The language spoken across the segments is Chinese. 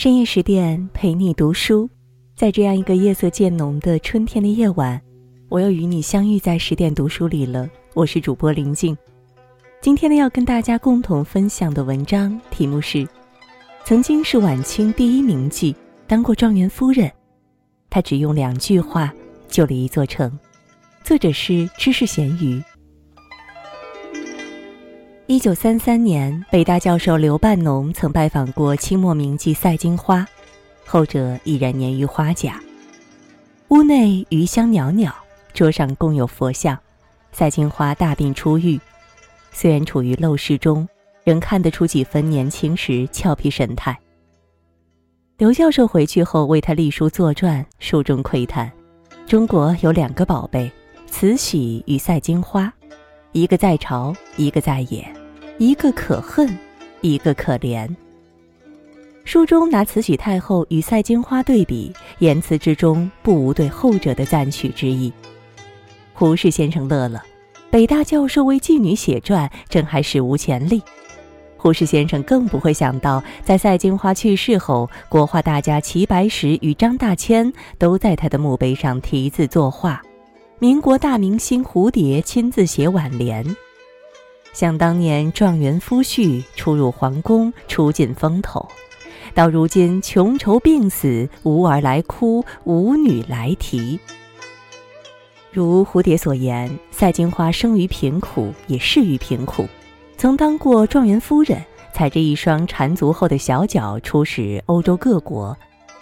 深夜十点陪你读书，在这样一个夜色渐浓的春天的夜晚，我又与你相遇在十点读书里了。我是主播林静，今天呢要跟大家共同分享的文章题目是：曾经是晚清第一名妓，当过状元夫人，她只用两句话救了一座城。作者是知识咸鱼。一九三三年，北大教授刘半农曾拜访过清末名妓赛金花，后者已然年逾花甲。屋内余香袅袅，桌上供有佛像。赛金花大病初愈，虽然处于陋室中，仍看得出几分年轻时俏皮神态。刘教授回去后为他立书作传，书中窥探：中国有两个宝贝，慈禧与赛金花，一个在朝，一个在野。一个可恨，一个可怜。书中拿慈禧太后与赛金花对比，言辞之中不无对后者的赞许之意。胡适先生乐了，北大教授为妓女写传，真还史无前例。胡适先生更不会想到，在赛金花去世后，国画大家齐白石与张大千都在他的墓碑上题字作画，民国大明星蝴蝶亲自写挽联。想当年状元夫婿出入皇宫，出尽风头，到如今穷愁病死，无儿来哭，无女来啼。如蝴蝶所言，赛金花生于贫苦，也逝于贫苦，曾当过状元夫人，踩着一双缠足后的小脚出使欧洲各国，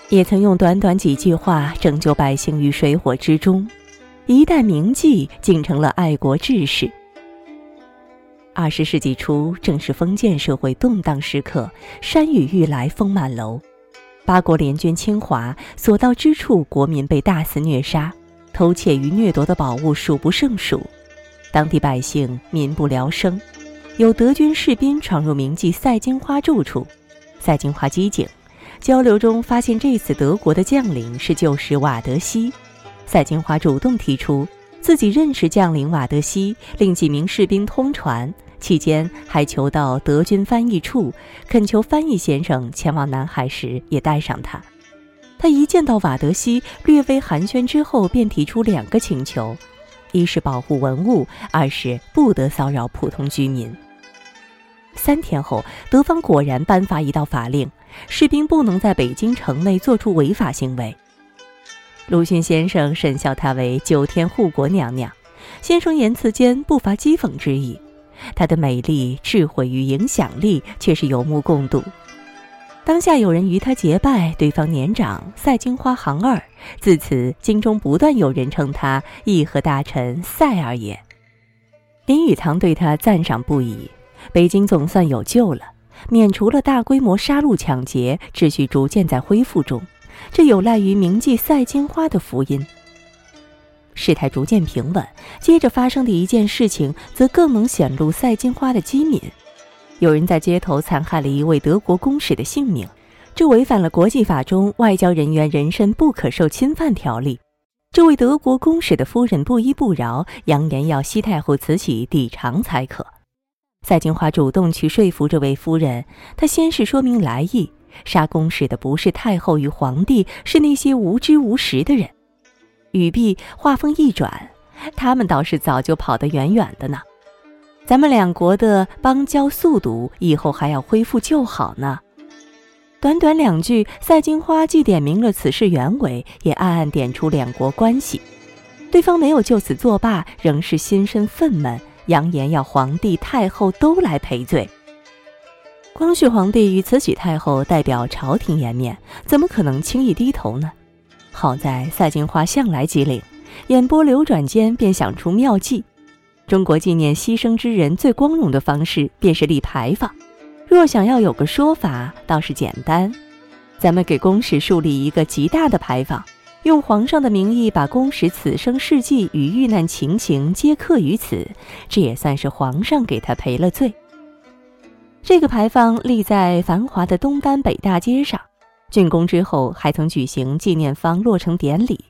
也曾用短短几句话拯救百姓于水火之中，一代名妓竟成了爱国志士。二十世纪初，正是封建社会动荡时刻，山雨欲来风满楼。八国联军侵华，所到之处，国民被大肆虐杀，偷窃与掠夺的宝物数不胜数，当地百姓民不聊生。有德军士兵闯入名妓赛金花住处，赛金花机警，交流中发现这次德国的将领是旧时瓦德西，赛金花主动提出自己认识将领瓦德西，令几名士兵通传。期间还求到德军翻译处，恳求翻译先生前往南海时也带上他。他一见到瓦德西，略微寒暄之后，便提出两个请求：一是保护文物，二是不得骚扰普通居民。三天后，德方果然颁发一道法令，士兵不能在北京城内做出违法行为。鲁迅先生甚笑他为九天护国娘娘，先生言辞间不乏讥讽之意。她的美丽、智慧与影响力却是有目共睹。当下有人与她结拜，对方年长，赛金花行二，自此京中不断有人称她“义和大臣赛二爷”。林语堂对她赞赏不已。北京总算有救了，免除了大规模杀戮抢劫，秩序逐渐在恢复中，这有赖于铭记赛金花的福音。事态逐渐平稳，接着发生的一件事情则更能显露赛金花的机敏。有人在街头残害了一位德国公使的性命，这违反了国际法中外交人员人身不可受侵犯条例。这位德国公使的夫人不依不饶，扬言要西太后慈禧抵偿才可。赛金花主动去说服这位夫人，她先是说明来意：杀公使的不是太后与皇帝，是那些无知无识的人。语毕，话锋一转，他们倒是早就跑得远远的呢。咱们两国的邦交速度以后还要恢复旧好呢。短短两句，赛金花既点明了此事原委，也暗暗点出两国关系。对方没有就此作罢，仍是心生愤懑，扬言要皇帝太后都来赔罪。光绪皇帝与慈禧太后代表朝廷颜面，怎么可能轻易低头呢？好在赛金花向来机灵，眼波流转间便想出妙计。中国纪念牺牲之人最光荣的方式，便是立牌坊。若想要有个说法，倒是简单。咱们给公使树立一个极大的牌坊，用皇上的名义把公使此生事迹与遇难情形皆刻于此，这也算是皇上给他赔了罪。这个牌坊立在繁华的东单北大街上。竣工之后，还曾举行纪念坊落成典礼。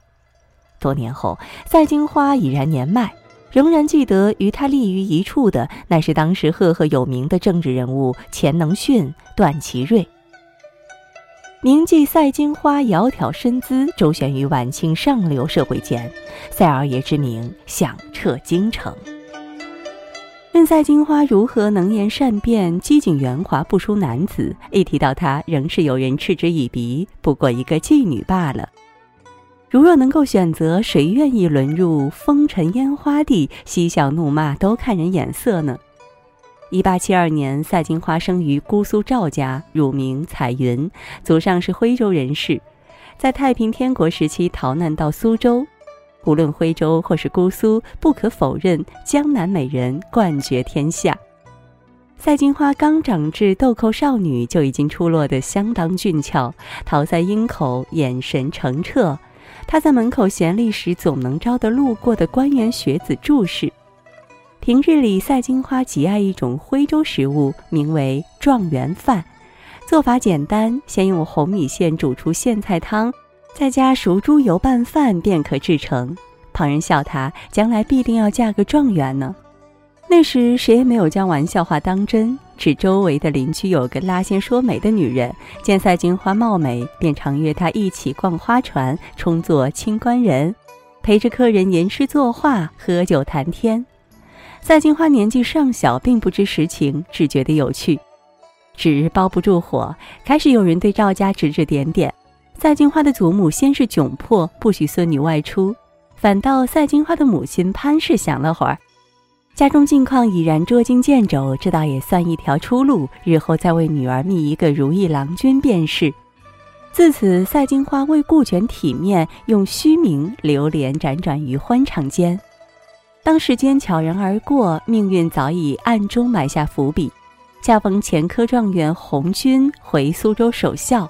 多年后，赛金花已然年迈，仍然记得与他立于一处的，乃是当时赫赫有名的政治人物钱能训、段祺瑞。铭记赛金花窈窕身姿，周旋于晚清上流社会间，赛二爷之名响彻京城。任赛金花如何能言善辩、机警圆滑，不输男子，一提到她，仍是有人嗤之以鼻，不过一个妓女罢了。如若能够选择，谁愿意沦入风尘烟花地，嬉笑怒骂都看人眼色呢？一八七二年，赛金花生于姑苏赵家，乳名彩云，祖上是徽州人士，在太平天国时期逃难到苏州。无论徽州或是姑苏，不可否认，江南美人冠绝天下。赛金花刚长至豆蔻少女，就已经出落得相当俊俏，桃腮鹰口，眼神澄澈。她在门口闲立时，总能招得路过的官员学子注视。平日里，赛金花极爱一种徽州食物，名为状元饭。做法简单，先用红米线煮出苋菜汤，在家熟猪油拌饭，便可制成。旁人笑他将来必定要嫁个状元呢。那时谁也没有将玩笑话当真。只周围的邻居有个拉纤说媒的女人，见赛金花貌美，便常约她一起逛花船，充作清官人，陪着客人吟诗作画、喝酒谈天。赛金花年纪尚小，并不知实情，只觉得有趣。纸包不住火，开始有人对赵家指指点点。赛金花的祖母先是窘迫，不许孙女外出，反倒赛金花的母亲潘氏想了会儿。家中境况已然捉襟见肘，这倒也算一条出路。日后再为女儿觅一个如意郎君便是。自此，赛金花为顾全体面，用虚名流连辗转于欢场间。当时间悄然而过，命运早已暗中埋下伏笔。恰逢前科状元红军回苏州守孝，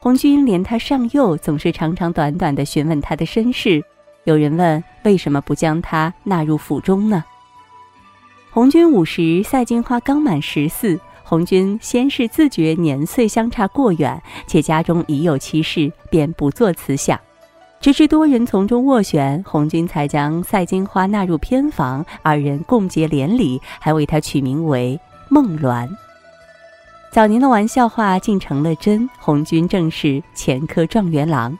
红军连他上幼，总是长长短短的询问他的身世。有人问：“为什么不将他纳入府中呢？”红军五十，赛金花刚满十四。红军先是自觉年岁相差过远，且家中已有妻室，便不做此想。直至多人从中斡旋，红军才将赛金花纳入偏房，二人共结连理，还为她取名为梦鸾。早年的玩笑话竟成了真，红军正是前科状元郎。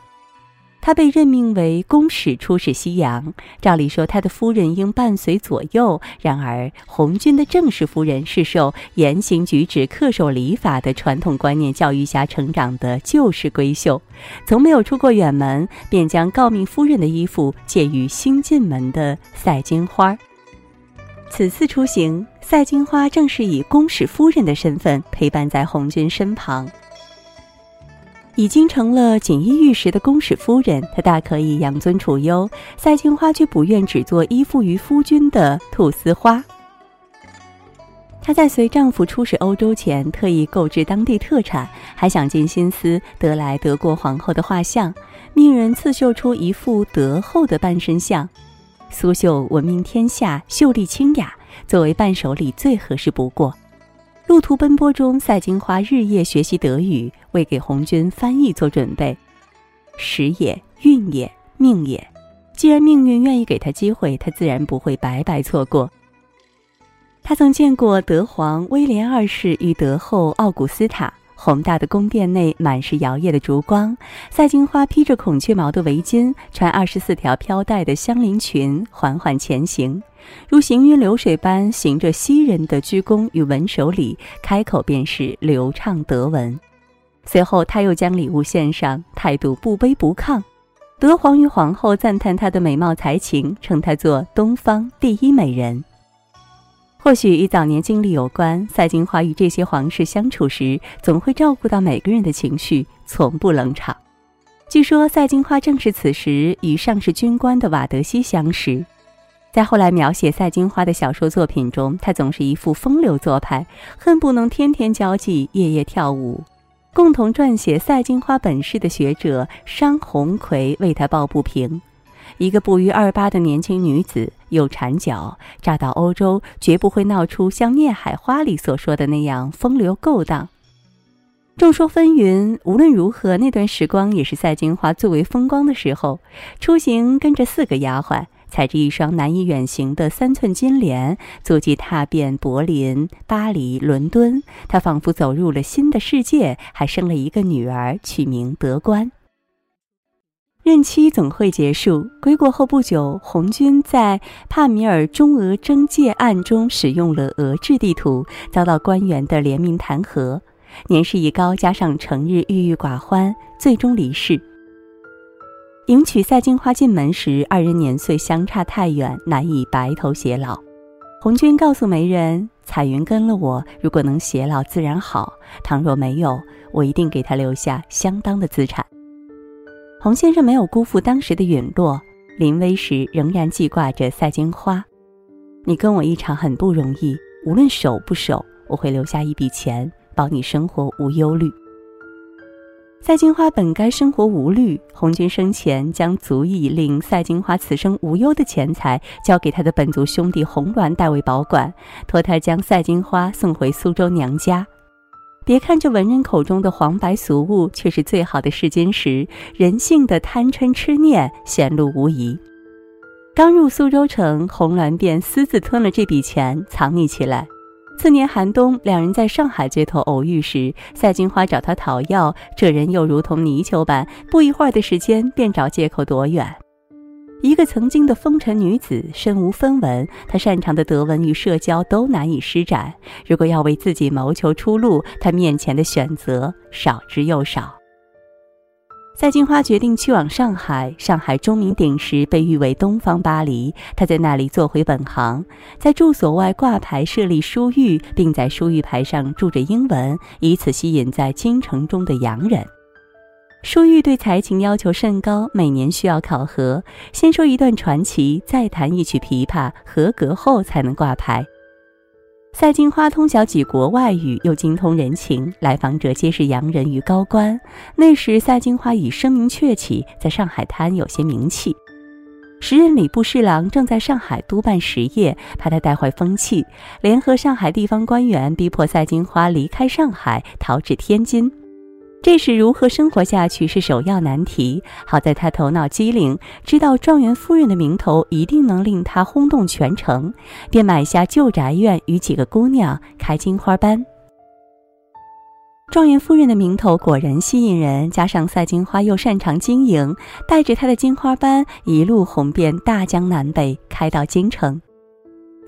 他被任命为公使出使西洋，照理说他的夫人应伴随左右。然而，红军的正式夫人是受言行举止恪守礼法的传统观念教育下成长的旧式闺秀，从没有出过远门，便将诰命夫人的衣服借予新进门的赛金花。此次出行，赛金花正是以公使夫人的身份陪伴在红军身旁。已经成了锦衣玉食的公使夫人，她大可以养尊处优。赛金花却不愿只做依附于夫君的菟丝花。她在随丈夫出使欧洲前，特意购置当地特产，还想尽心思得来德国皇后的画像，命人刺绣出一幅德后的半身像。苏绣闻名天下，秀丽清雅，作为伴手礼最合适不过。路途奔波中，赛金花日夜学习德语，为给红军翻译做准备。时也，运也，命也。既然命运愿意给他机会，他自然不会白白错过。他曾见过德皇威廉二世与德后奥古斯塔，宏大的宫殿内满是摇曳的烛光。赛金花披着孔雀毛的围巾，穿二十四条飘带的香菱裙，缓缓前行。如行云流水般行着昔人的鞠躬与文手礼，开口便是流畅德文。随后，他又将礼物献上，态度不卑不亢。德皇与皇后赞叹她的美貌才情，称她做东方第一美人。或许与早年经历有关，赛金花与这些皇室相处时，总会照顾到每个人的情绪，从不冷场。据说，赛金花正是此时与上世军官的瓦德西相识。在后来描写赛金花的小说作品中，她总是一副风流做派，恨不能天天交际、夜夜跳舞。共同撰写赛金花本事的学者商鸿逵为她抱不平：一个不逾二八的年轻女子，有缠脚，嫁到欧洲绝不会闹出像《孽海花》里所说的那样风流勾当。众说纷纭，无论如何，那段时光也是赛金花最为风光的时候。出行跟着四个丫鬟。踩着一双难以远行的三寸金莲，足迹踏遍柏林、巴黎、伦敦。她仿佛走入了新的世界，还生了一个女儿，取名德官。任期总会结束，归国后不久，红军在帕米尔中俄征界案中使用了俄制地图，遭到官员的联名弹劾。年事已高，加上成日郁郁寡欢，最终离世。迎娶赛金花进门时，二人年岁相差太远，难以白头偕老。红军告诉媒人：“彩云跟了我，如果能偕老，自然好；倘若没有，我一定给他留下相当的资产。”洪先生没有辜负当时的陨落，临危时仍然记挂着赛金花。你跟我一场很不容易，无论守不守，我会留下一笔钱，保你生活无忧虑。赛金花本该生活无虑，红军生前将足以令赛金花此生无忧的钱财交给他的本族兄弟红鸾代为保管，托他将赛金花送回苏州娘家。别看这文人口中的黄白俗物，却是最好的试金石。人性的贪嗔痴念显露无遗。刚入苏州城，红鸾便私自吞了这笔钱，藏匿起来。次年寒冬，两人在上海街头偶遇时，赛金花找他讨要，这人又如同泥鳅般，不一会儿的时间便找借口躲远。一个曾经的风尘女子，身无分文，她擅长的德文与社交都难以施展。如果要为自己谋求出路，她面前的选择少之又少。赛金花决定去往上海，上海钟鸣鼎食，被誉为东方巴黎。她在那里做回本行，在住所外挂牌设立书寓，并在书寓牌上注着英文，以此吸引在京城中的洋人。舒玉对才情要求甚高，每年需要考核。先说一段传奇，再弹一曲琵琶，合格后才能挂牌。赛金花通晓几国外语，又精通人情，来访者皆是洋人与高官。那时，赛金花已声名鹊起，在上海滩有些名气。时任礼部侍郎正在上海督办实业，怕他带坏风气，联合上海地方官员，逼迫赛金花离开上海，逃至天津。这时如何生活下去是首要难题。好在他头脑机灵，知道状元夫人的名头一定能令他轰动全城，便买下旧宅院，与几个姑娘开金花班。状元夫人的名头果然吸引人，加上赛金花又擅长经营，带着她的金花班一路红遍大江南北，开到京城。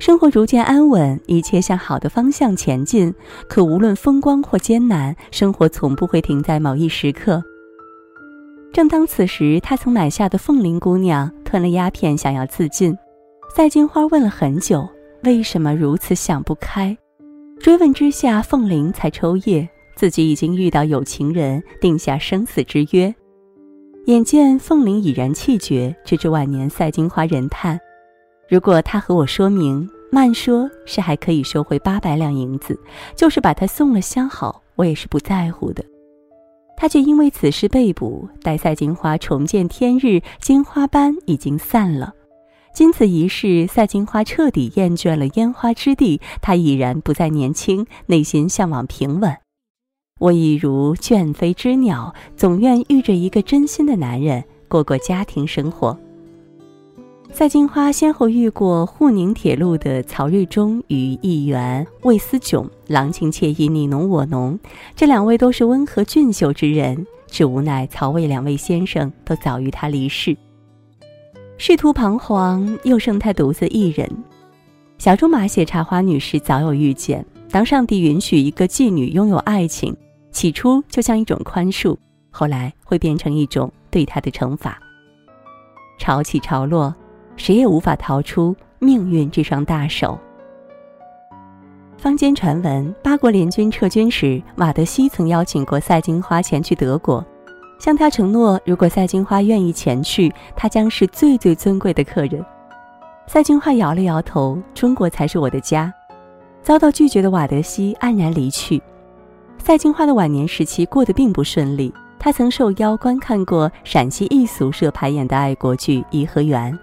生活逐渐安稳，一切向好的方向前进。可无论风光或艰难，生活从不会停在某一时刻。正当此时，他曾买下的凤林姑娘吞了鸦片，想要自尽。赛金花问了很久，为什么如此想不开？追问之下，凤林才抽噎，自己已经遇到有情人，定下生死之约。眼见凤林已然气绝，直至晚年，赛金花人叹。如果他和我说明，慢说是还可以收回八百两银子，就是把他送了相好，我也是不在乎的。他却因为此事被捕。待赛金花重见天日，金花班已经散了。经此一事，赛金花彻底厌倦了烟花之地，她已然不再年轻，内心向往平稳。我已如倦飞之鸟，总愿遇着一个真心的男人，过过家庭生活。赛金花先后遇过沪宁铁路的曹瑞忠与议员魏思炯，郎情妾意，你侬我侬。这两位都是温和俊秀之人，只无奈曹魏两位先生都早于他离世，仕途彷徨，又剩他独自一人。小仲马写茶花女时早有预见，当上帝允许一个妓女拥有爱情，起初就像一种宽恕，后来会变成一种对她的惩罚。潮起潮落。谁也无法逃出命运这双大手。坊间传闻，八国联军撤军时，瓦德西曾邀请过赛金花前去德国，向他承诺，如果赛金花愿意前去，他将是最最尊贵的客人。赛金花摇了摇头：“中国才是我的家。”遭到拒绝的瓦德西黯然离去。赛金花的晚年时期过得并不顺利，他曾受邀观看过陕西艺俗社排演的爱国剧《颐和园》。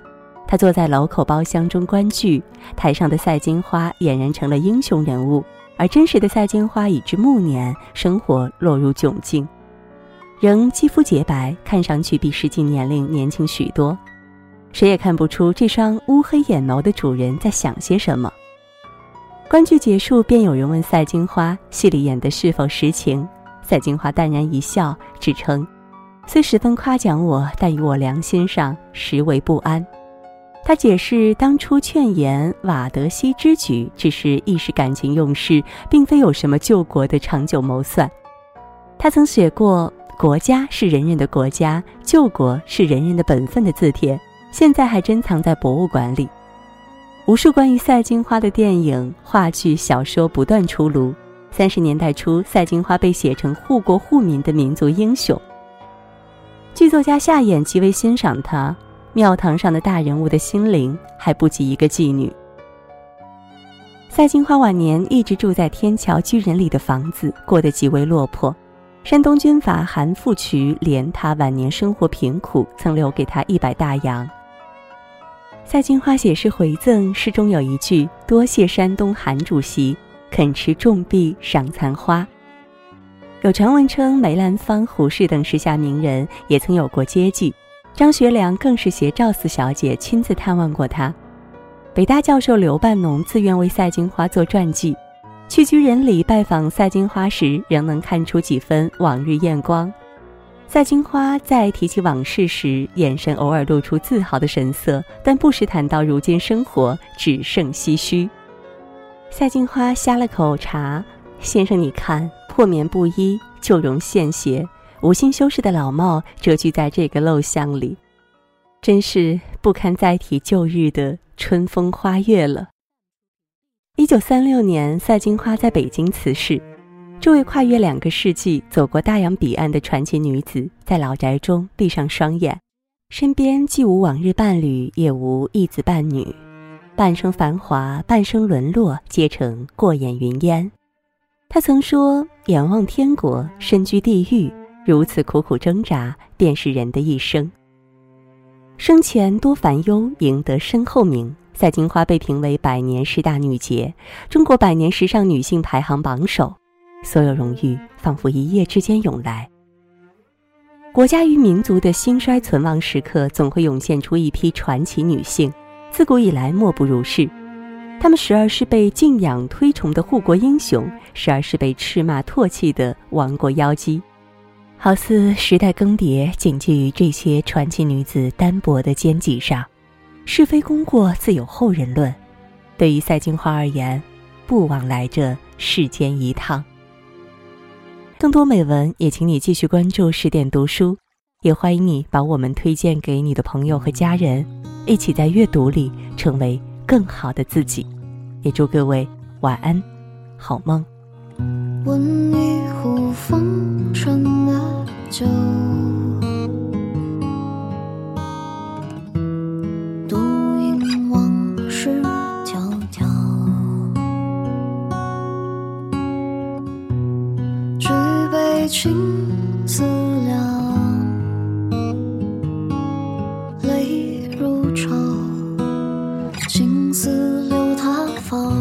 他坐在楼口包厢中观剧，台上的赛金花俨然成了英雄人物，而真实的赛金花已至暮年，生活落入窘境，仍肌肤洁白，看上去比实际年龄年轻许多。谁也看不出这双乌黑眼眸的主人在想些什么。观剧结束，便有人问赛金花戏里演的是否实情。赛金花淡然一笑，只称：“虽十分夸奖我，但于我良心上实为不安。”他解释，当初劝言瓦德西之举，只是一时感情用事，并非有什么救国的长久谋算。他曾写过：“国家是人人的国家，救国是人人的本分”的字帖，现在还珍藏在博物馆里。无数关于赛金花的电影、话剧、小说不断出炉。三十年代初，赛金花被写成护国护民的民族英雄。剧作家夏衍极为欣赏她。庙堂上的大人物的心灵还不及一个妓女。赛金花晚年一直住在天桥居人里的房子，过得极为落魄。山东军阀韩复渠怜她晚年生活贫苦，曾留给她一百大洋。赛金花写诗回赠，诗中有一句：“多谢山东韩主席肯持重币赏残花。”有传闻称梅兰芳、胡适等时下名人也曾有过接济，张学良更是携赵四小姐亲自探望过他。北大教授刘半农自愿为赛金花做传记，去居人里拜访赛金花时，仍能看出几分往日艳光。赛金花在提起往事时，眼神偶尔露出自豪的神色，但不时谈到如今生活，只剩唏嘘。赛金花呷了口茶，先生，你看，破棉布衣，旧容现鞋，无心修饰的老帽遮居在这个陋巷里，真是不堪再提旧日的春风花月了。一九三六年，赛金花在北京辞世。这位跨越两个世纪、走过大洋彼岸的传奇女子，在老宅中闭上双眼，身边既无往日伴侣，也无一子半女，半生繁华，半生沦落，皆成过眼云烟。她曾说：“眼望天国，身居地狱，如此苦苦挣扎，便是人的一生。”生前多烦忧，赢得身后名。赛金花被评为百年十大女杰，中国百年时尚女性排行榜首。所有荣誉仿佛一夜之间涌来。国家与民族的兴衰存亡时刻，总会涌现出一批传奇女性，自古以来莫不如是。她们时而是被敬仰推崇的护国英雄，时而是被斥骂唾弃的亡国妖姬。好似时代更迭，谨记于这些传奇女子单薄的肩脊上。是非功过自有后人论。对于赛金花而言，不枉来这世间一趟。更多美文，也请你继续关注十点读书，也欢迎你把我们推荐给你的朋友和家人，一起在阅读里成为更好的自己。也祝各位晚安，好梦。温一壶风尘的酒独饮往事迢迢举杯情思量泪如潮青丝留他方。